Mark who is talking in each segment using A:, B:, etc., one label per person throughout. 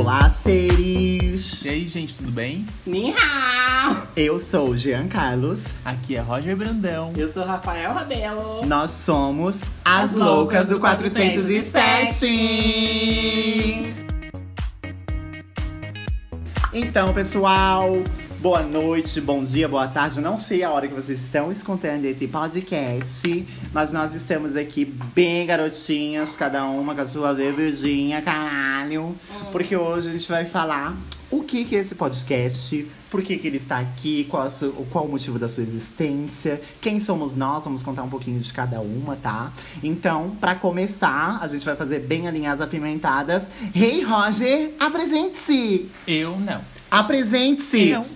A: Olá, seres!
B: E aí, gente, tudo bem?
C: Ni hao!
A: Eu sou o Jean Carlos.
B: Aqui é Roger Brandão.
C: Eu sou Rafael Rabelo.
A: Nós somos as, Loucas do 407. Então, pessoal, boa noite, bom dia, boa tarde. Eu não sei a hora que vocês estão escutando esse podcast, mas nós estamos aqui bem garotinhas, cada uma com a sua bebidinha, caralho. Porque hoje a gente vai falar o que, que é esse podcast, por que, que ele está aqui, qual, sua- qual o motivo da sua existência, quem somos nós, vamos contar um pouquinho de cada uma, tá? Então, pra começar, a gente vai fazer bem alinhadas apimentadas. Hey, Roger, apresente-se!
B: Eu não.
A: Apresente-se!
B: Eu.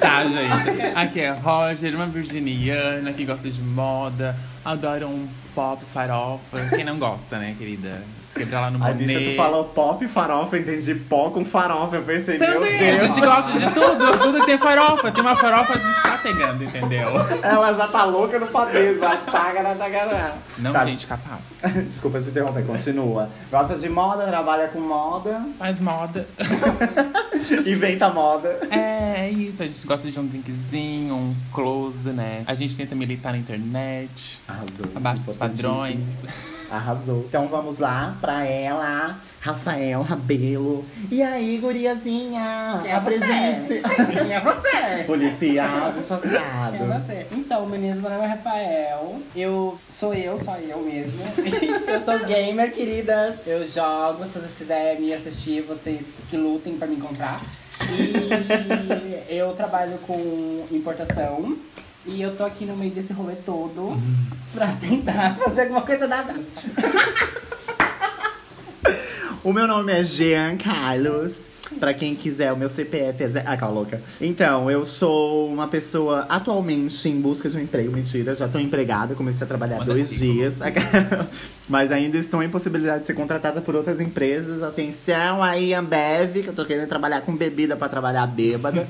B: Tá, gente. Aqui é Roger, uma virginiana que gosta de moda, adora um pop farofa. Quem não gosta, né, querida? Se quebrar lá no
A: Ai,
B: Monet.
A: bicha, tu falou pop farofa, eu entendi pó com farofa. Eu pensei, meu
B: Também, a
A: Deus.
B: gente gosta de tudo, tudo que tem farofa. Tem uma farofa, a gente tá pegando, entendeu?
A: Ela já tá louca no padê, já na tagará.
B: Não,
A: Tá.
B: gente, capaz.
A: Desculpa te interromper, continua. Gosta de moda, trabalha com moda,
B: Faz moda.
A: inventa moda.
B: É, é isso. A gente gosta de um drinkzinho, um close, né? A gente tenta militar na internet,
A: Arrasou.
B: abaixo dos padrões.
A: Arrasou. Então vamos lá pra ela, Rafael Rabelo. E aí, guriazinha?
C: Quem é
A: Apresente-se.
C: Quem é você?
A: Policial
C: Quem é você? Então, meninas, meu nome é Rafael. Eu sou eu, só eu mesmo. eu sou gamer, queridas. Eu jogo. Se vocês quiserem me assistir, vocês que lutem pra me encontrar. E eu trabalho com importação. E eu tô aqui no meio desse rolê todo pra tentar fazer alguma coisa da.
A: O meu nome é Jean Carlos. Pra quem quiser, o meu CPF é. Zé... Ah, calma, louca. Então, eu sou uma pessoa atualmente em busca de um emprego. Mentira, já tô empregada, comecei a trabalhar
B: Manda
A: dois dias. Mas ainda estou em possibilidade de ser contratada por outras empresas. Atenção aí, Ambev, que eu tô querendo trabalhar com bebida pra trabalhar bêbada.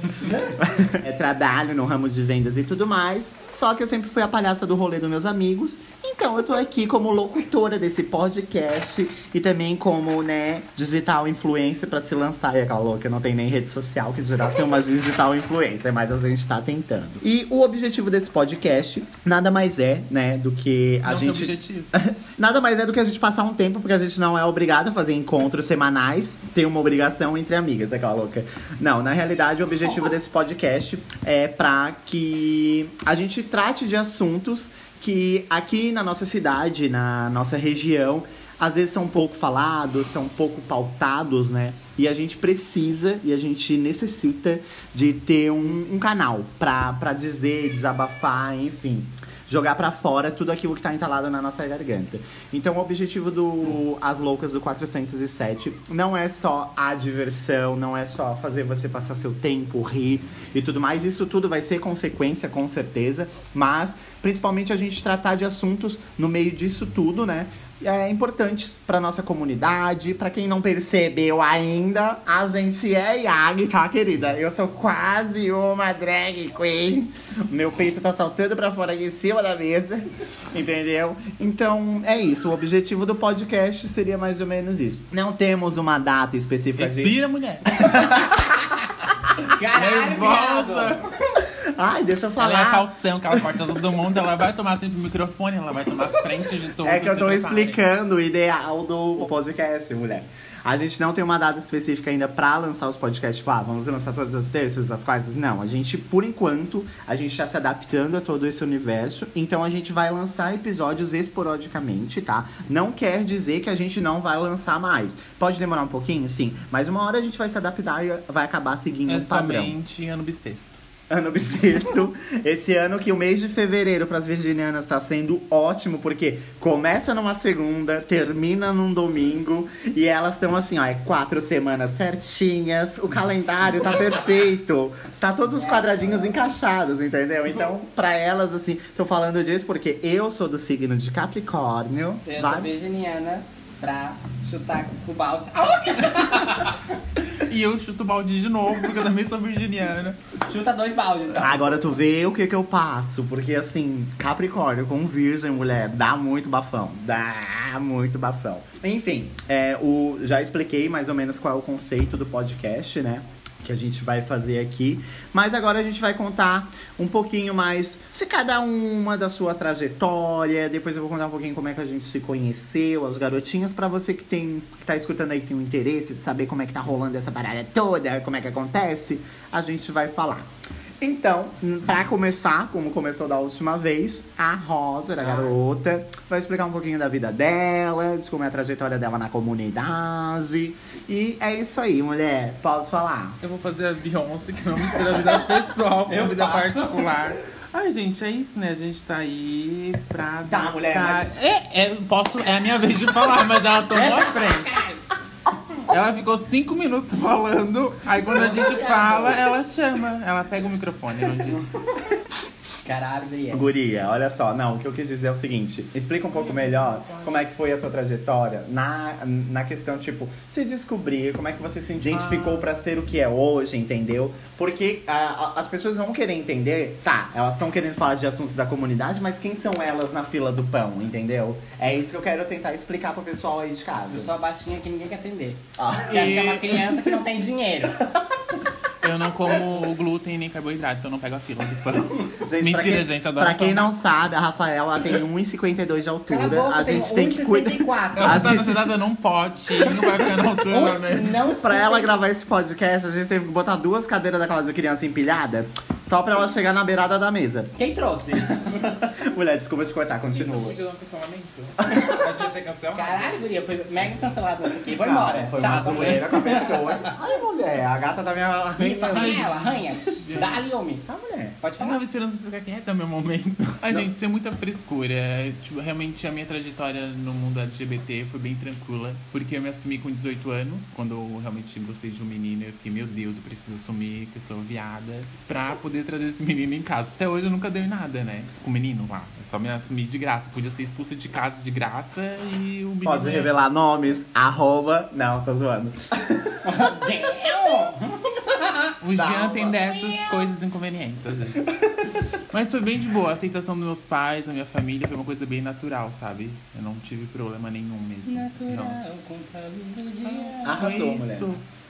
A: é trabalho no ramo de vendas e tudo mais. Só que eu sempre fui a palhaça do rolê dos meus amigos. Então eu tô aqui como locutora desse podcast e também como, né, digital influencer pra se lançar. Aquela louca, não tem nem rede social que dirá ser uma digital influencer, mas a gente tá tentando. E o objetivo desse podcast nada mais é, né, do que a
B: Não tem
A: gente.
B: objetivo.
A: Nada mais é do que a gente passar um tempo, porque a gente não é obrigado a fazer encontros semanais. Tem uma obrigação entre amigas, aquela louca. Não, na realidade, o objetivo desse podcast é pra que a gente trate de assuntos que aqui na nossa cidade, na nossa região, às vezes são pouco falados, são pouco pautados, né? E a gente precisa e a gente necessita de ter um, um canal pra dizer, desabafar, enfim jogar pra fora tudo aquilo que tá entalado na nossa garganta. Então o objetivo do As Loucas do 407 não é só a diversão, não é só fazer você passar seu tempo, rir e tudo mais. Isso tudo vai ser consequência, com certeza, mas principalmente a gente tratar de assuntos no meio disso tudo, né? É, importantes para nossa comunidade, para quem não percebeu ainda, a gente é Yag, tá, querida? Eu sou quase uma drag queen. Meu peito tá saltando pra fora em cima da mesa, entendeu? Então, é isso. O objetivo do podcast seria mais ou menos isso. Não temos uma data específica de...
B: Respira, mulher.
C: Caralho,
B: Nervosa.
A: Ai, deixa eu
B: Ela é
A: falar.
B: Faustão, que ela corta todo mundo. Ela vai tomar sempre o microfone, ela vai tomar frente de tudo.
A: É que eu tô explicando o ideal do podcast, mulher. A gente não tem uma data específica ainda pra lançar os podcasts. Tipo, ah, vamos lançar todas as terças, as quartas. Não, a gente, por enquanto, a gente tá se adaptando a todo esse universo. Então a gente vai lançar episódios esporadicamente, tá? Não quer dizer que a gente não vai lançar mais. Pode demorar um pouquinho, sim. Mas uma hora a gente vai se adaptar e vai acabar seguindo
B: É
A: um padrão.
B: somente ano bissexto.
A: Ano bissexto. Esse ano que o mês de fevereiro para as virginianas tá sendo ótimo, porque começa numa segunda, termina num domingo, e elas estão assim, ó, é quatro semanas certinhas, o calendário tá perfeito, tá todos os quadradinhos encaixados, entendeu? Então, pra elas, assim, tô falando disso porque eu sou do signo de Capricórnio.
C: Eu
A: vai-
C: sou virginiana pra chutar com o balde.
B: E eu chuto balde de novo, porque eu também sou virginiana.
C: Chuta dois baldes, então.
A: Agora tu vê o que que eu passo, porque assim, Capricórnio com virgem, mulher, dá muito bafão. Dá muito bafão. Enfim, é, o, já expliquei mais ou menos qual é o conceito do podcast, né? Que a gente vai fazer aqui. Mas agora a gente vai contar um pouquinho mais de cada uma da sua trajetória. Depois eu vou contar um pouquinho como é que a gente se conheceu, as garotinhas, pra você que tem que tá escutando aí que tem um interesse de saber como é que tá rolando essa parada toda, como é que acontece, a gente vai falar. Então, pra começar, como começou da última vez, a Rosa, a garota, vai explicar um pouquinho da vida dela, de como é a trajetória dela na comunidade. E é isso aí, mulher. Posso falar?
B: Eu vou fazer a Beyoncé, que não mistura a vida pessoal com a vida
C: faço.
B: particular. Ai, gente, é isso, né? A gente tá aí pra.
A: Tá, mulher,
B: tá- É, é, posso, é a minha vez de falar, mas ela tomou a frente. Ela ficou cinco minutos falando, aí quando a gente fala, ela chama. Ela pega o microfone, não diz.
C: Caralho, Brienne.
A: Guria, olha só, não, o que eu quis dizer é o seguinte, explica um pouco melhor como é que foi a tua trajetória na, na questão, tipo, se descobrir, como é que você se identificou pra ser o que é hoje, entendeu? Porque ah, a- as pessoas vão querer entender, tá, elas estão querendo falar de assuntos da comunidade, mas quem são elas na fila do pão, entendeu? É isso que eu quero tentar explicar pro pessoal aí de casa.
C: Eu sou a baixinha que ninguém quer atender.
A: Ah.
C: Que acha que é uma criança que não tem dinheiro.
B: Eu não como glúten nem carboidrato, então eu não pego a fila do pão.
A: Gente,
B: Mentira,
A: pra quem,
B: gente, adoro
A: Pra quem
B: pão.
A: não sabe, a Rafaela tem 1,52 de altura.
C: Boca,
A: a gente tem que cuidar.
C: 1,64.
B: Ela
A: A
B: tá
A: gente-
B: sentada num potinho, não vai ficar na altura da mesa.
C: Não
A: Pra ela gravar esse podcast, a gente teve que botar duas cadeiras daquelas de criança empilhada, só pra ela chegar na beirada da mesa.
C: Quem trouxe?
A: Mulher, desculpa te cortar,
B: Isso
A: continua.
B: podia dar um cancelamento? Pode ser cancelado?
C: Caralho, Guria, foi mega cancelado isso aqui. Vou
A: Não,
C: embora.
A: Foi
C: Tchau,
A: uma zoeira com a pessoa. Ai, mulher, a gata da minha.
C: Isso, arranha ela, arranha. Dá-lhe, homem.
A: Ah, mulher.
C: Pode
B: Eu
C: falar.
B: tava esperando você ficar quieta no meu momento. Ai, gente, isso é muita frescura. Tipo, realmente a minha trajetória no mundo LGBT foi bem tranquila. Porque eu me assumi com 18 anos. Quando eu realmente gostei de um menino, eu fiquei, meu Deus, eu preciso assumir que eu sou viada. Pra poder trazer esse menino em casa. Até hoje eu nunca dei nada, né? Com o menino lá. Eu só me assumi de graça. Podia ser expulsa de casa de graça e o menino.
A: Pode revelar nomes, arroba. Não, tô zoando.
B: O Jean tem dessas coisas inconvenientes, às vezes. Mas foi bem de boa. A aceitação dos meus pais, da minha família, foi uma coisa bem natural, sabe? Eu não tive problema nenhum mesmo. Não.
C: Natural, contra a luz do dia.
A: Arrasou,
B: Foi
A: mulher.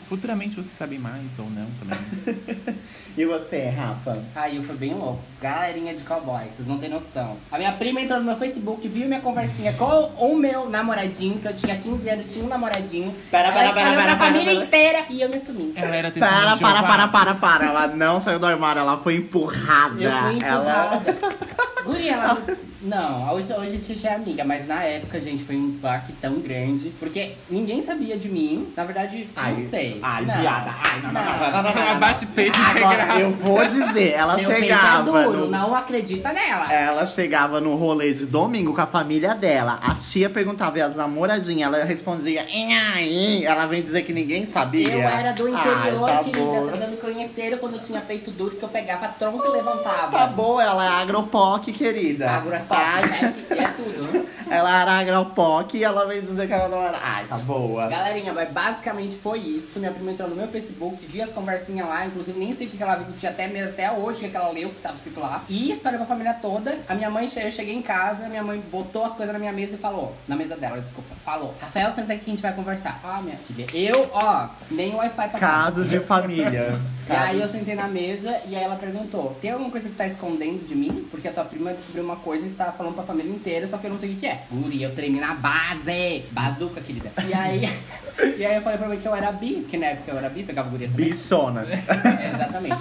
B: Futuramente vocês sabem mais ou não também.
A: E você, Rafa?
C: Aí eu fui bem louco. Galerinha de cowboy, vocês não têm noção. A minha prima entrou no meu Facebook, viu minha conversinha com o meu namoradinho, que eu tinha 15 anos, tinha um namoradinho. Ela
A: pera,
C: espalhou
A: pera,
C: pra
A: pera,
C: família
A: pera.
C: inteira e eu me assumi.
B: Ela era testemunha
A: Para,
B: de
A: para, para, para, para. Ela não saiu do armário, ela foi empurrada.
C: Eu fui
A: Ela...
C: empurrada. Guria, ela... Não, hoje, hoje a gente já é amiga, mas na época, gente, foi um baque tão grande. Porque ninguém sabia de mim. Na verdade,
A: Ai,
C: não sei.
A: ai,
C: Não.
A: viada. Ai, não, não, não, não, não, não, não.
B: Abaixe peito que é
A: Agora,
B: graça.
A: eu vou dizer, ela
C: Meu peito é
A: chegava.
C: duro,
A: no-
C: não acredita nela.
A: Ela chegava no rolê de domingo com a família dela. A tia perguntava e as namoradinhas, ela respondia, e aí? Ela vem dizer que ninguém sabia.
C: Eu era do interior,
A: Ai, tá
C: querida.
A: bom.
C: Vocês me conheceram quando eu tinha peito duro, que eu pegava tronco e levantava.
A: Tá bom, ela é agropoc, querida.
C: Agro é né? Que é tudo.
A: Ela era agropoc e ela veio dizer que ela não era. Ai, tá boa.
C: Galerinha, mas basicamente foi isso. Minha prima entrou no meu Facebook, vi as conversinhas lá, inclusive nem sei o que que ela viu, tinha até mesmo até hoje que que ela leu, que tava escrito lá. E espalhou pra família toda. A minha mãe, eu cheguei em casa, minha mãe botou as coisas na minha mesa e falou, na mesa dela, desculpa, falou, Rafael, senta aqui que a gente vai conversar. Ah, minha filha, eu, ó, nem Wi-Fi pra casa.
A: Casos de família.
C: E aí eu sentei na mesa e aí ela perguntou: tem alguma coisa que tá escondendo de mim? Porque a tua prima descobriu uma coisa e tá falando pra família inteira, só que eu não sei o que, que é. Guri, eu tremi na base! Bazuca, querida. E aí, e aí eu falei pra mim que eu era bi, porque na época eu era bi, pegava guria também.
A: Bissona.
C: É, exatamente.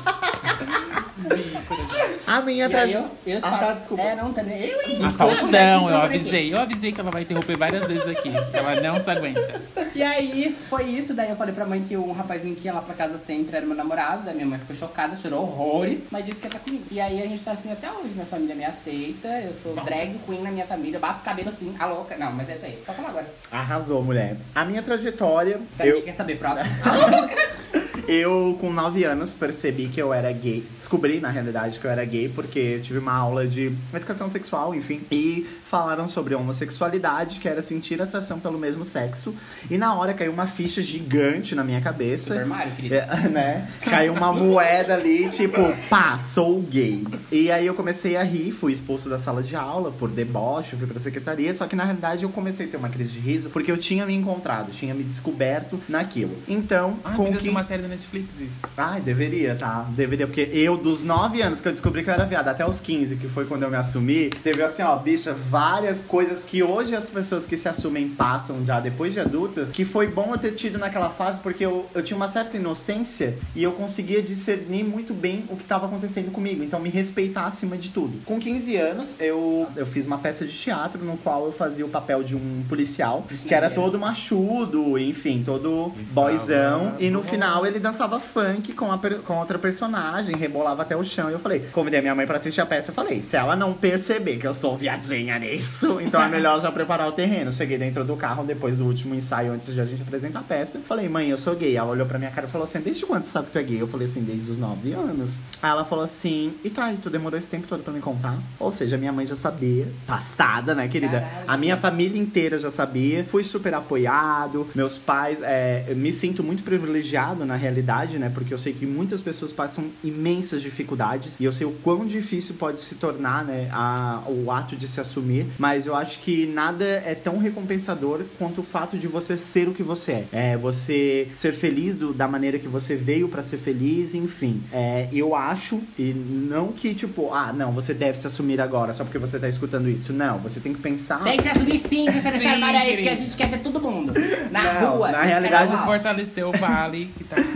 A: A minha trajetória.
C: eu, eu
A: Ah, tá, desculpa.
C: É, não, também. Eu, hein?
B: A
C: Desculpa,
B: Faustão,
C: né?
B: eu avisei. Eu avisei que ela vai interromper várias vezes aqui. Ela não se aguenta.
C: E aí foi isso, daí eu falei pra mãe que um rapazinho que ia lá pra casa sempre era meu namorado, daí minha mãe ficou chocada, chorou horrores, mas disse que ia tá comigo. E aí a gente tá assim até hoje, minha família me aceita, eu sou drag queen na minha família, eu bato cabelo assim, a louca. Não, mas é isso aí, só falar agora.
A: Arrasou, mulher. A minha trajetória.
C: Daí
A: Eu,
C: quer saber, próximo?
A: Eu, com 9 anos, percebi que eu era gay. Descobri, na realidade, que eu era gay porque tive uma aula de educação sexual, enfim. E falaram sobre homossexualidade, que era sentir atração pelo mesmo sexo. E na hora caiu uma ficha gigante na minha cabeça.
C: Super Mario, querido.
A: É, né? Caiu uma moeda ali, tipo, pá, sou gay. E aí eu comecei a rir, fui expulso da sala de aula por deboche, fui pra secretaria. Só que na realidade eu comecei a ter uma crise de riso porque eu tinha me encontrado, tinha me descoberto naquilo. Então,
B: Ah,
A: com que.
B: uma série da Netflix isso.
A: Ai, deveria, tá? Deveria, porque eu, dos 9 anos que eu descobri que eu era viado, até os 15, que foi quando eu me assumi, teve assim, ó, bicha, várias coisas que hoje as pessoas que se assumem passam já depois de adulta, que foi bom eu ter tido naquela fase, porque eu, eu tinha uma certa inocência e eu conseguia discernir muito bem o que estava acontecendo comigo, então me respeitar acima de tudo. Com 15 anos, eu, eu fiz uma peça de teatro no qual eu fazia o papel de um policial, que era todo machudo, enfim, todo boyzão, e no final ele dançava funk com, a com outra personagem, rebolava até o chão. E eu falei, convidei minha mãe pra assistir a peça. Eu falei, se ela não perceber que eu sou viadinha nisso, então é melhor já preparar o terreno. Cheguei dentro do carro depois do último ensaio, antes de a gente apresentar a peça. Falei, mãe, eu sou gay. Ela olhou pra minha cara e falou assim: desde quando tu sabe que tu é gay? Eu falei assim, desde os 9 anos. Aí ela falou assim, e tá, e tu demorou esse tempo todo pra me contar? Ou seja, minha mãe já sabia. Passada, né, querida?
C: Caralho.
A: A minha família inteira já sabia. Fui super apoiado. Meus pais, é, me sinto muito privilegiado na realidade, né? Porque eu sei que muitas pessoas passam imensas dificuldades. E eu sei o quão difícil pode se tornar, né? A, o ato de se assumir. Mas eu acho que nada é tão recompensador quanto o fato de você ser o que você é. É você ser feliz do- da maneira que você veio pra ser feliz, enfim. É, eu acho, e não que tipo, ah, não, você deve se assumir agora só porque você tá escutando isso. Não, você tem que pensar.
C: Tem que se assumir sim, tem que
B: Sim,
C: armário aí, porque a gente quer ver todo mundo. Na
A: Não,
C: rua.
A: na
C: que
A: realidade.
B: Fortalecer o Vale, que tá.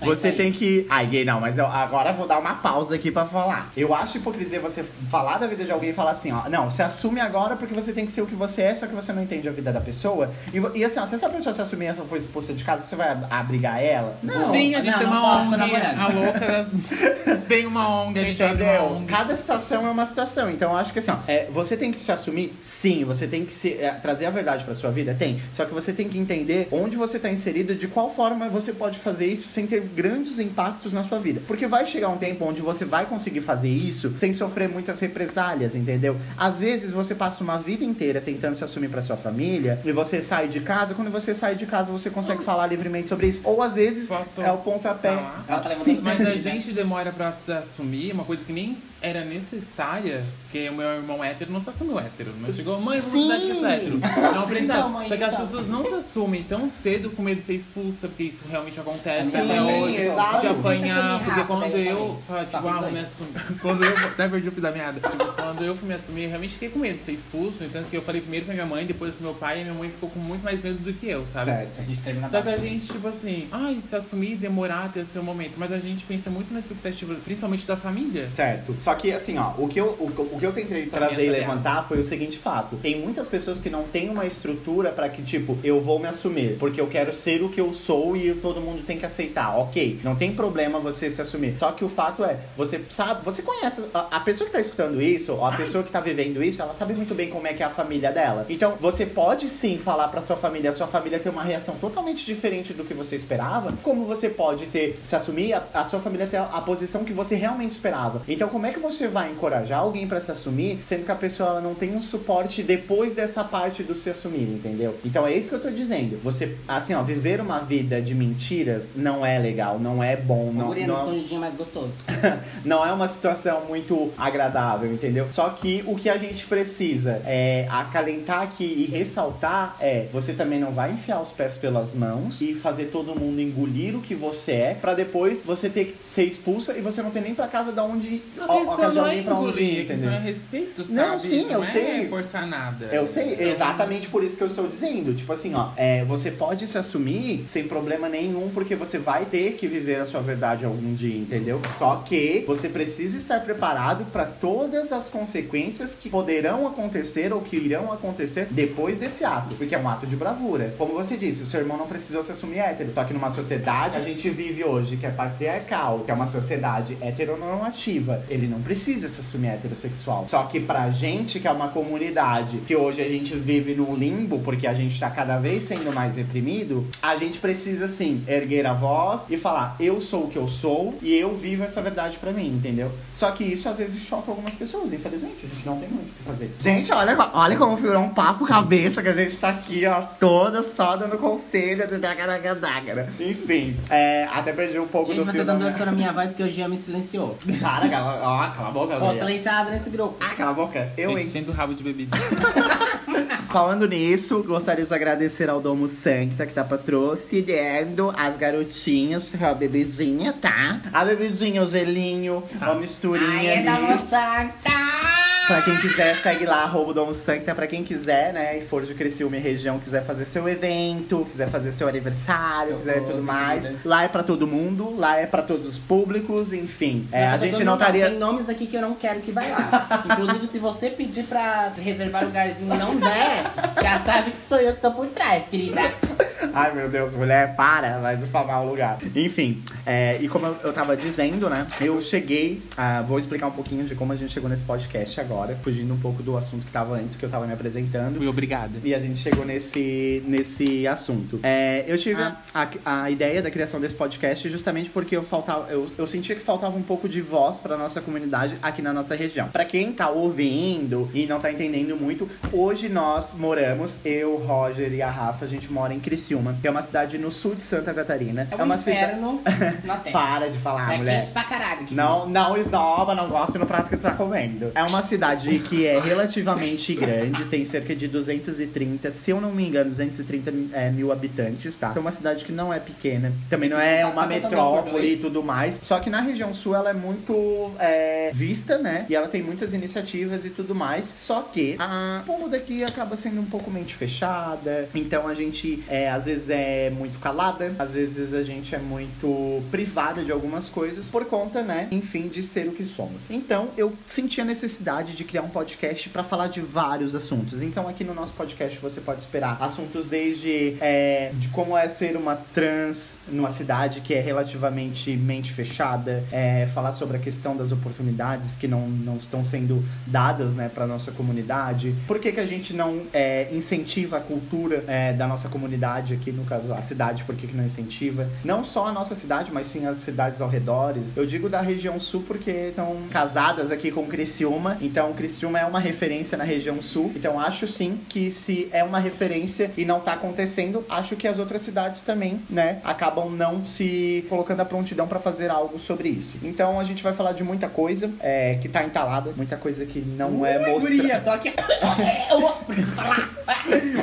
A: Você
C: É isso
A: tem que. Ai, gay, não, mas eu, agora eu vou dar uma pausa aqui pra falar. Eu acho hipocrisia você falar da vida de alguém e falar assim, ó. Não, se assume agora porque você tem que ser o que você é, só que você não entende a vida da pessoa. E, e assim, ó, se essa pessoa se assumir e essa for expulsa de casa, você vai ab- abrigar ela? Não.
B: Sim, a gente
C: não,
B: tem
C: não
B: uma ONG, a louca tem uma ONG, a gente abre uma
A: Entendeu?
B: ONG.
A: Cada situação é uma situação. Então eu acho que assim, ó, é, você tem que se assumir, sim, você tem que se, é, trazer a verdade pra sua vida, tem. Só que você tem que entender onde você tá inserido, de qual forma você pode fazer isso sem ter grandes impactos na sua vida. Porque vai chegar um tempo onde você vai conseguir fazer isso sem sofrer muitas represálias, entendeu? Às vezes você passa uma vida inteira tentando se assumir pra sua família e você sai de casa, quando você sai de casa você consegue falar livremente sobre isso. Ou às vezes
B: Posso
A: é o pontapé.
C: tá levantando
A: Sim,
B: Mas a gente demora pra se assumir uma coisa que nem era necessária, porque o meu irmão hétero não se assumiu hétero. Mas chegou, mãe, eu vou mudar que sou hétero. Não precisa.
C: então, mãe,
B: Só que as
C: então.
B: pessoas não se assumem tão cedo com medo de ser expulsa, porque isso realmente acontece
C: Sim,
B: até hoje.
A: Exato.
B: De apanhar, porque quando
C: eu
B: fala, tipo,
C: Tá
B: ah, me assumir. Quando eu, até perdi o fio da meada. Tipo, quando eu fui me assumir, eu realmente fiquei com medo de ser expulso. Então, que eu falei primeiro pra minha mãe, depois pro meu pai, e minha mãe ficou com muito mais medo do que eu, sabe?
A: Certo.
C: A gente teve na
B: Só que a gente, tipo assim, ai, se assumir, demorar, ter seu momento. Mas a gente pensa muito na expectativa, principalmente da família.
A: Certo. Só que, assim, ó, o que eu, o, o que eu tentei trazer e levantar foi o seguinte fato. Tem muitas pessoas que não têm uma estrutura pra que, tipo, eu vou me assumir, porque eu quero ser o que eu sou e todo mundo tem que aceitar. Ok, não tem problema você se assumir. Só que o fato é, você sabe, você conhece, a, a pessoa que tá escutando isso, ou a pessoa que tá vivendo isso, ela sabe muito bem como é que é a família dela. Então, você pode sim falar pra sua família, a sua família ter uma reação totalmente diferente do que você esperava, como você pode ter, se assumir, a, a sua família ter a, a posição que você realmente esperava. Então, como é que você vai encorajar alguém pra se assumir, sendo que a pessoa não tem um suporte depois dessa parte do se assumir, entendeu? Então, é isso que eu tô dizendo. Você, assim, ó, viver uma vida de mentiras não é legal, não é bom,
C: Um
A: não,
C: guria no
A: não,
C: mais gostoso.
A: não é uma situação muito agradável, entendeu? Só que o que a gente precisa é acalentar aqui e ressaltar é você também não vai enfiar os pés pelas mãos e fazer todo mundo engolir o que você é pra depois você ter que ser expulsa e você não ter nem pra casa da onde
B: não é
A: onde ir,
B: engolir, a questão é
A: entendeu?
B: respeito, sabe?
A: Não, sim, eu
B: é
A: sei.
B: forçar nada.
A: Eu sei,
B: Então,
A: exatamente por isso que eu estou dizendo. Tipo assim, ó, é, você pode se assumir sem problema nenhum, porque você vai ter que viver a sua verdade algum dia, entendeu? Só que você precisa estar preparado para todas as consequências que poderão acontecer ou que irão acontecer depois desse ato, porque é um ato de bravura. Como você disse, o seu irmão não precisou se assumir hétero. Só que numa sociedade a gente vive hoje que é patriarcal, que é uma sociedade heteronormativa, ele não precisa se assumir heterossexual. Só que pra gente, que é uma comunidade, que hoje a gente vive no limbo, porque a gente tá cada vez sendo mais reprimido, a gente precisa sim erguer a voz e falar, eu sou o que eu sou e eu vivo essa verdade pra mim, entendeu? Só que isso às vezes choca algumas pessoas, infelizmente. A gente não tem muito o que fazer. Gente, olha, olha como virou um papo cabeça que a gente tá aqui, ó, toda só dando conselho. Enfim, é, até perdi um pouco
C: Gente,
A: do
C: vocês
A: da
C: andam
A: minha-
C: voz porque o Jean me silenciou.
A: Para, cala, ó, cala a boca,
C: Tô silenciada nesse grupo.
A: Ah, cala a boca. Eu, hein?
B: Enchendo o rabo de bebida.
A: Falando nisso, gostaria de agradecer ao Domo Sancta que tá patrocinando as garotinhas, a bebidinha, tá? A bebidinha, o gelinho, a misturinha
C: Ai, é da!
A: Pra quem quiser, segue lá, arroba Domo Sancta. Pra quem quiser, né, e for de Criciúma e região, quiser fazer seu evento, quiser fazer seu aniversário,
C: Seu
A: quiser tudo mais.
C: querida.
A: Lá é pra todo mundo, lá é pra todos os públicos, enfim. É, a gente não estaria...
C: Tem nomes aqui que eu não quero que vai lá. Inclusive, se você pedir pra reservar lugarzinho e não der, já sabe que sou eu que tô por trás, querida.
A: Ai, meu Deus, mulher, para, vai difamar o lugar. Enfim, é, e como eu, eu tava dizendo, né, eu cheguei, ah, vou explicar um pouquinho de como a gente chegou nesse podcast agora, fugindo um pouco do assunto que tava antes, que eu tava me apresentando.
B: Fui obrigada.
A: E a gente chegou nesse, nesse assunto. É, eu tive
C: Ah.
A: a, a ideia da criação desse podcast justamente porque eu faltava, eu, eu sentia que faltava um pouco de voz para nossa comunidade aqui na nossa região. Para quem tá ouvindo e não tá entendendo muito, hoje nós moramos, eu, Roger e a Rafa, a gente mora em Criciúma, que é uma cidade no sul de Santa Catarina.
C: É um
A: uma cidade.
C: inferno na terra.
A: Para de falar,
C: é
A: mulher.
C: quente pra caralho.
A: Não, não esnoba, não gosta no prato que tu tá comendo. É uma cidade que é relativamente grande, tem cerca de 230, se eu não me engano, 230 é, mil habitantes, tá? É uma cidade que não é pequena, também não é uma metrópole e tudo mais. Só que na região sul ela é muito é, vista, né? E ela tem muitas iniciativas e tudo mais. Só que a- o povo daqui acaba sendo um pouco mente fechada. Então a gente é, às vezes é muito calada, às vezes a gente é muito privada de algumas coisas por conta, né? Enfim, de ser o que somos. Então eu senti a necessidade de criar um podcast pra falar de vários assuntos. Então aqui no nosso podcast você pode esperar assuntos desde é, de como é ser uma trans numa cidade que é relativamente mente fechada, é, falar sobre a questão das oportunidades que não, não estão sendo dadas, né, para nossa comunidade. Por que, que a gente não é, incentiva a cultura é, da nossa comunidade aqui, no caso a cidade, por que, que não incentiva? Não só a nossa cidade, mas sim as cidades ao redores. Eu digo da região sul porque são casadas aqui com Criciúma, então Criciúma é uma referência na região sul. Então acho sim que se é uma referência e não tá acontecendo, acho que as outras cidades também, né, acabam não se colocando à prontidão para fazer algo sobre isso. Então a gente vai falar de muita coisa é, que tá entalada, muita coisa que não é mostrada.
C: guria, tô aqui. Preciso falar.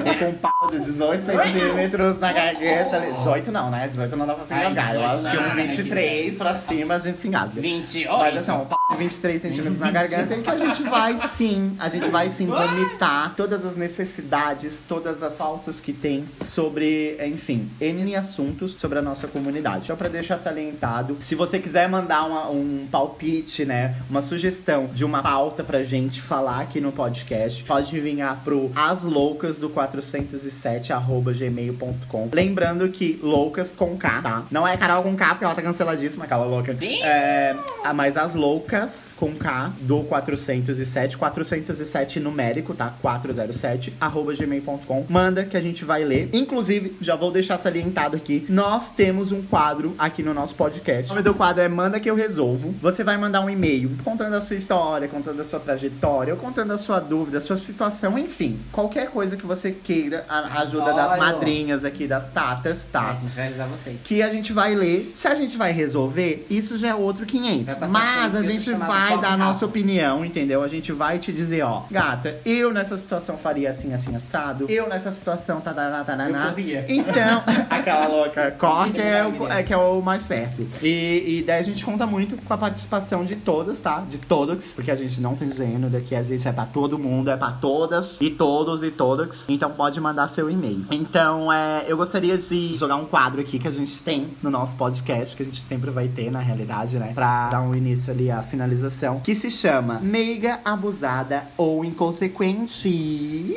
A: É com um pau de 18 centímetros na garganta. 18 não, né? 18 não dá pra se engasgar. Eu
C: 18
A: acho que um
C: né,
A: 23 pra cima a gente se engasga.
C: 20,
A: Mas assim, um pau 23 centímetros na garganta e que a gente vai sim, a gente vai sim vomitar todas as necessidades, todas as faltas que tem sobre, enfim, N assuntos sobre a nossa comunidade. Só pra deixar salientado, se você quiser mandar uma- um palpite, né, uma sugestão de uma pauta pra gente falar aqui no podcast, pode enviar pro asloucas do 407 arroba gmail.com. Lembrando que loucas com K, tá? Não é Carol com K, porque ela tá canceladíssima, aquela louca. É, ah, mas as loucas com K do 407, 407 numérico, tá? 407, arroba gmail.com. Manda que a gente vai ler. Inclusive, já vou deixar salientado aqui, nós temos um quadro aqui no nosso podcast. O nome do quadro é Manda que eu resolvo. Você vai mandar um e-mail contando a sua história, contando a sua trajetória, ou contando a sua dúvida, a sua situação, enfim. Qualquer coisa que você queira, a ajuda das madrinhas aqui, das tatas, tá?
C: A gente vai avisar vocês.
A: que a gente vai ler. Se a gente vai resolver, isso já é outro 500.
C: Vai passar
A: Mas a
C: um
A: gente vai dar a nossa opinião, entendeu? A gente vai te dizer, ó, gata, eu nessa situação faria assim, assim, assado. Eu nessa situação, tá, tá, tá, tá,
C: Eu
A: tá.
C: corria.
A: Então, aquela louca, corre que é, o, é que é o mais certo. E, e daí a gente conta muito com a participação de todas, tá? De todos, porque a gente não tá dizendo daqui, às vezes é pra todo mundo, é pra todas e todos e todas. Então pode mandar seu e-mail. Então, é, eu gostaria de jogar um quadro aqui que a gente tem no nosso podcast, que a gente sempre vai ter, na realidade, né? Pra dar um início ali à finalização, que se chama Meiga Abusada ou Inconsequente.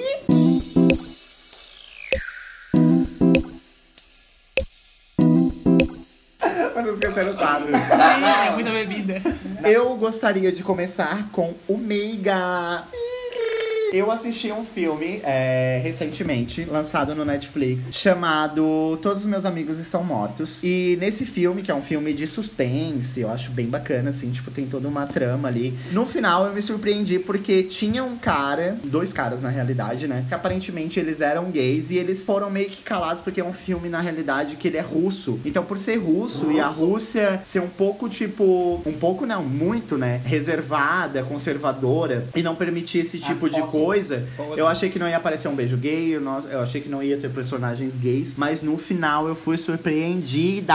A: Vocês esqueceram o quadro.
B: é muita bebida.
A: Eu gostaria de começar com o Meiga. Eu assisti um filme é, recentemente, lançado no Netflix, chamado Todos os Meus Amigos Estão Mortos. E nesse filme, que é um filme de suspense, eu acho bem bacana, assim, tipo, tem toda uma trama ali. No final eu me surpreendi porque tinha um cara, dois caras na realidade, né? Que aparentemente eles eram gays e eles foram meio que calados porque é um filme, na realidade, que ele é russo. Então, por ser russo e a Rússia ser um pouco, tipo, um pouco não, muito, né? Reservada, conservadora e não permitir esse tipo de
C: pouco-
A: coisa, eu achei que não ia aparecer um beijo gay, eu, não- eu achei que não ia ter personagens gays, mas no final eu fui surpreendida.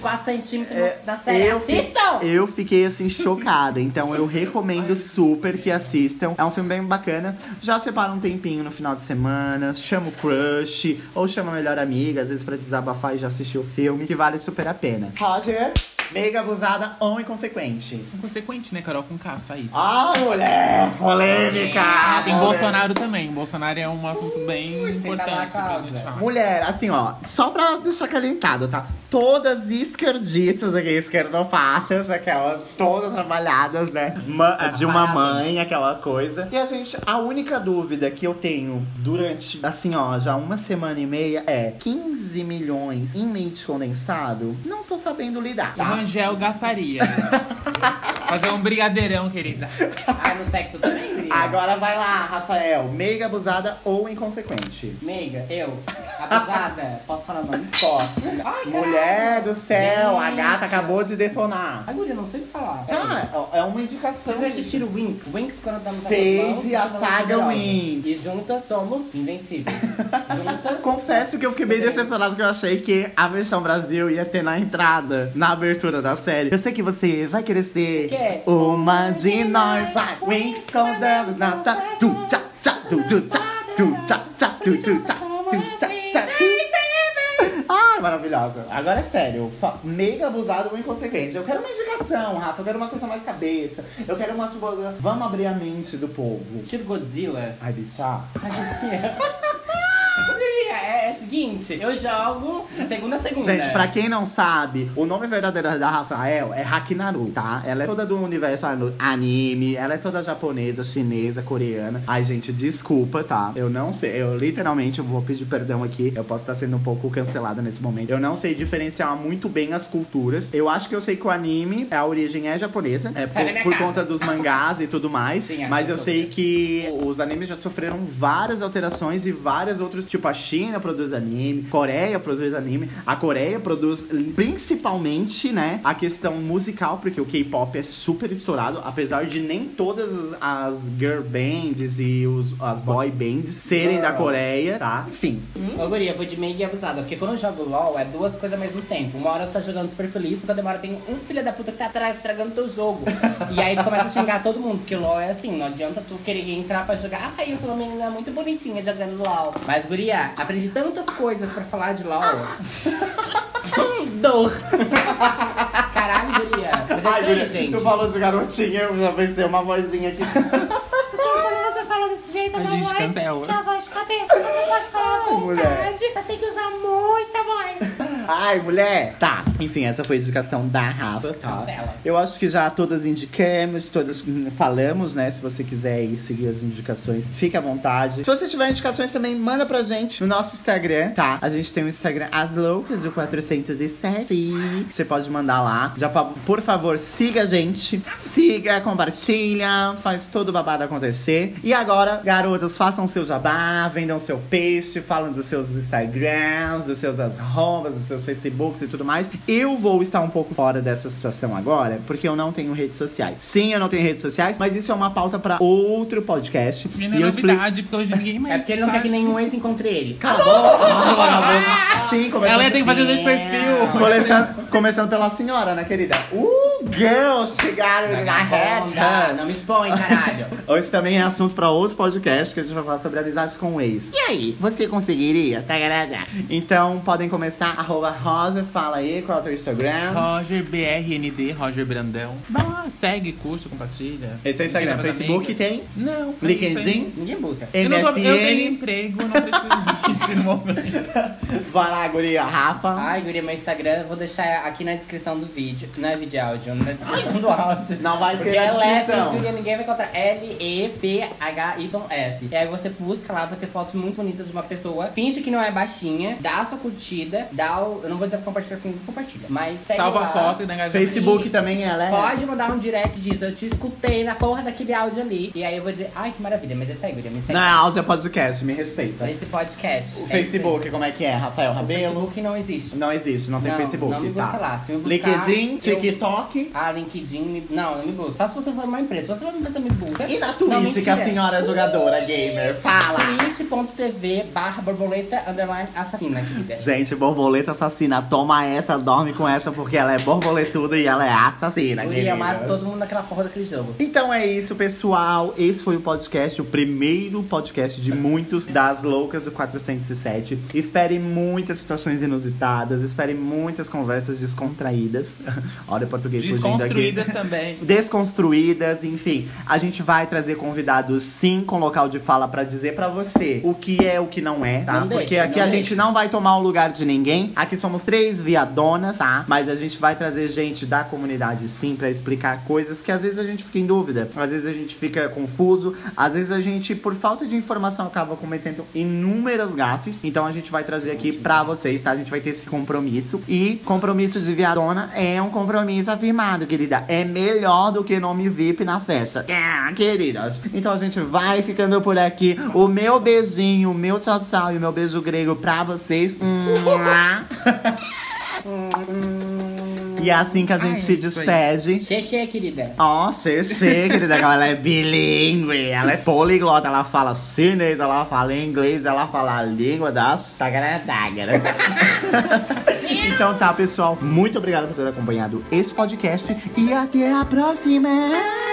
C: 4 centímetros
A: É,
C: da série.
A: eu
C: Assistam!
A: Eu fiquei assim chocada, então eu recomendo super que assistam. É um filme bem bacana. Já separa um tempinho no final de semana, chama o crush ou chama a melhor amiga, às vezes pra desabafar e já assistir o filme, que vale super a pena. Roger, mega abusada ou inconsequente?
B: Inconsequente, né, Carol? Com caça, isso.
A: Ai, mulher, polêmica!
B: Ah, tem
A: Polêmica.
B: Bolsonaro também. Bolsonaro é um assunto bem
C: Ui,
B: importante pra gente falar.
A: Mulher, assim, ó, só pra deixar calentado, tá? Todas esquerditas aqui, esquerdopatas, aquela, todas trabalhadas, né? Ma- de uma mãe, aquela coisa. E a gente, a única dúvida que eu tenho durante, assim, ó, já uma semana e meia é 15 milhões em leite condensado? Não tô sabendo lidar, tá?
B: Rangel gastaria. Fazer um brigadeirão, querida.
C: Ah, no sexo também, querida.
A: Agora vai lá, Rafael, meiga abusada ou inconsequente?
C: Meiga, eu, abusada, posso falar nome?
A: Posso.
C: Ai.
A: Mulher do céu, a
C: Gente.
A: gata acabou de detonar.
C: Ai, guria, não sei o que falar.
A: Tá, é uma indicação.
C: Vocês assistiram o Winx? Winx quando damos
A: Fade a saga Winx.
C: Winx. E juntas somos invencíveis. juntas.
A: Confesso que eu fiquei bem decepcionado porque eu achei que a versão Brasil ia ter na entrada, na abertura da série. Eu sei que você vai querer ser
C: Quer?
A: uma de nós. Vai, Winx com Deus na sa- Tu, tchá, tchá, tu, tu, tchá, tu, tchá, tchá, tu, tchá, tu, tchá, tchá, tu. Ai, maravilhosa. Agora é sério. Mega abusado ou inconsequente. Eu quero uma indicação, Rafa. Eu quero uma coisa mais cabeça. Eu quero uma, tipo, vamos abrir a mente do povo.
C: Tipo Godzilla.
A: Ai, bicha.
C: Ai, guria. É, o seguinte, eu jogo de segunda a segunda.
A: Gente, pra quem não sabe, o nome verdadeiro da Rafael é Hakinaru, tá? Ela é toda do universo anime, ela é toda japonesa, chinesa, coreana. Ai, gente, desculpa, tá? Eu não sei, eu literalmente vou pedir perdão aqui. Eu posso estar sendo um pouco cancelada nesse momento. Eu não sei diferenciar muito bem as culturas. Eu acho que eu sei que o anime, a origem é japonesa, é por, por conta dos mangás e tudo mais.
C: Sim, é,
A: mas eu sei que os animes já sofreram várias alterações e várias outras. Tipo, a China produz anime, Coreia produz anime, a Coreia produz principalmente, né, a questão musical, porque o K-pop é super estourado, apesar de nem todas as, as girl bands e os, as boy bands serem da Coreia, tá? Enfim.
C: Ô, guria, eu vou de meio abusada. Porque quando eu jogo LOL, é duas coisas ao mesmo tempo. Uma hora tu tá jogando super feliz, outra hora tem um filho da puta que tá atrás estragando teu jogo. e aí tu começa a xingar todo mundo. Porque LOL é assim, não adianta tu querer entrar pra jogar. Ah, eu sou uma menina muito bonitinha jogando LOL. Mas, guria, aprendi tantas coisas pra falar de LOL. Dor. Caralho, guria. Mas é isso aí, gente.
A: tu falou de garotinha, eu já pensei uma vozinha aqui.
D: Quando você fala desse jeito,
B: A
D: uma
B: gente
D: voz,
B: cancela.
D: que é a voz de cabeça, você pode falar com
A: mulher.
D: vontade, mas tem que usar muita voz.
A: Ai, mulher! Tá, enfim, essa foi a indicação da Rafa, tá? Eu acho que já todas indicamos, todas hum, falamos, né? Se você quiser aí seguir as indicações, fique à vontade. Se você tiver indicações também, manda pra gente no nosso Instagram, tá? A gente tem o Instagram As Loucas do 407. Você pode mandar lá. Já, por favor, siga a gente. Siga, compartilha, faz todo o babado acontecer. E agora, garotas, façam seu jabá, vendam seu peixe, falam dos seus Instagrams, dos seus arrobas, dos seus Facebooks e tudo mais. Eu vou estar um pouco fora dessa situação agora, porque eu não tenho redes sociais. Sim, eu não tenho redes sociais, mas isso é uma pauta pra outro podcast.
B: E não
A: E
B: é
A: eu explico-
B: novidade, porque hoje ninguém mais.
C: É porque ele não
B: tá-
C: quer que nenhum ex encontre ele.
A: Cala a boca! Sim, começando
B: Ela tem que fazer dois perfil.
A: Começando, começando pela senhora, né, querida? Uh, girls chegaram na reta.
C: Não me expõe, caralho.
A: Esse também é assunto pra outro podcast que a gente vai falar sobre amizades com o ex. E aí, você conseguiria? Tá galera? Então podem começar, arroba Rosa, fala aí qual é o teu Instagram.
B: Roger BRND, Roger Brandão. Vai lá, segue, curte, compartilha.
A: Esse é o Instagram. Facebook tem?
B: Não. é
A: LinkedIn?
C: Ninguém busca.
B: Eu, não tô, eu tenho emprego, não preciso disso no momento.
A: Vai lá, guria, Rafa.
C: Ai, guria, meu Instagram, vou deixar aqui na descrição do vídeo. Não é vídeo áudio, na descrição do áudio.
A: Não vai ter
C: Porque
A: na
C: é
A: descrição.
C: porque ninguém vai encontrar L-E-P-H-Y-S. E aí você busca lá, vai ter fotos muito bonitas de uma pessoa. Finge que não é baixinha, dá a sua curtida, dá o. Eu não vou dizer pra compartilhar com compartilha. Mas segue
B: Salva
C: lá.
B: a foto e dá engajamento.
A: Facebook também ela é.
C: Pode mandar um direct diz, eu te escutei na porra daquele áudio ali. E aí eu vou dizer, ai que maravilha, mas eu segue, me segue.
A: Não é áudio, é podcast, me respeita.
C: Esse podcast.
A: O
C: É
A: Facebook, como é que é, Rafael
C: aí. O
A: Rabelo?
C: Facebook não existe.
A: Não existe, não tem
C: Não,
A: Facebook,
C: não me busca
A: tá?
C: lá. Se me buscar,
A: LinkedIn,
C: eu-
A: TikTok.
C: Ah, LinkedIn, não, não me busca. Só se você for uma empresa. Se você for uma empresa, me busca.
A: E na
C: Não,
A: Twitch, que a
C: mentira.
A: senhora é jogadora gamer fala.
C: Twitch.tv barra borboleta underline assassina, querida.
A: Gente, borboleta assassina, toma essa, dorme com essa, porque ela é borboletuda e ela é assassina,
C: Eu ia amar todo mundo naquela porra daquele jogo.
A: Então é isso, pessoal. Esse foi o podcast, o primeiro podcast de muitos das loucas do 407. Espere muitas situações inusitadas, espere muitas conversas descontraídas. Olha o português.
B: Desconstruídas também.
A: desconstruídas, enfim. A gente vai trazer convidados sim com local de fala pra dizer pra você o que é o que não é, tá?
C: Não
A: Porque
C: deixa,
A: aqui a
C: deixa.
A: gente não vai tomar o lugar de ninguém. Aqui somos três viadonas, tá? Mas a gente vai trazer gente da comunidade sim pra explicar coisas que às vezes a gente fica em dúvida, às vezes a gente fica confuso, às vezes a gente por falta de informação acaba cometendo inúmeras gafes. Então a gente vai trazer aqui pra vocês, tá? A gente vai ter esse compromisso e compromisso de viadona é um compromisso afirmado, querida. É melhor do que nome VIP na festa. É, queridas. Então a gente vai ficando por aqui. O meu beijinho, o meu tchau tchau e o meu beijo grego pra vocês. Mua. e é assim que a gente
B: Ai,
A: se despede.
C: Xexê, querida.
A: Ó, sei, sei, querida, que ela é bilíngue, ela é poliglota, ela fala chinês, ela fala inglês, ela fala a língua das tagara-tagara. então tá, pessoal, muito obrigado por ter acompanhado esse podcast e até a próxima!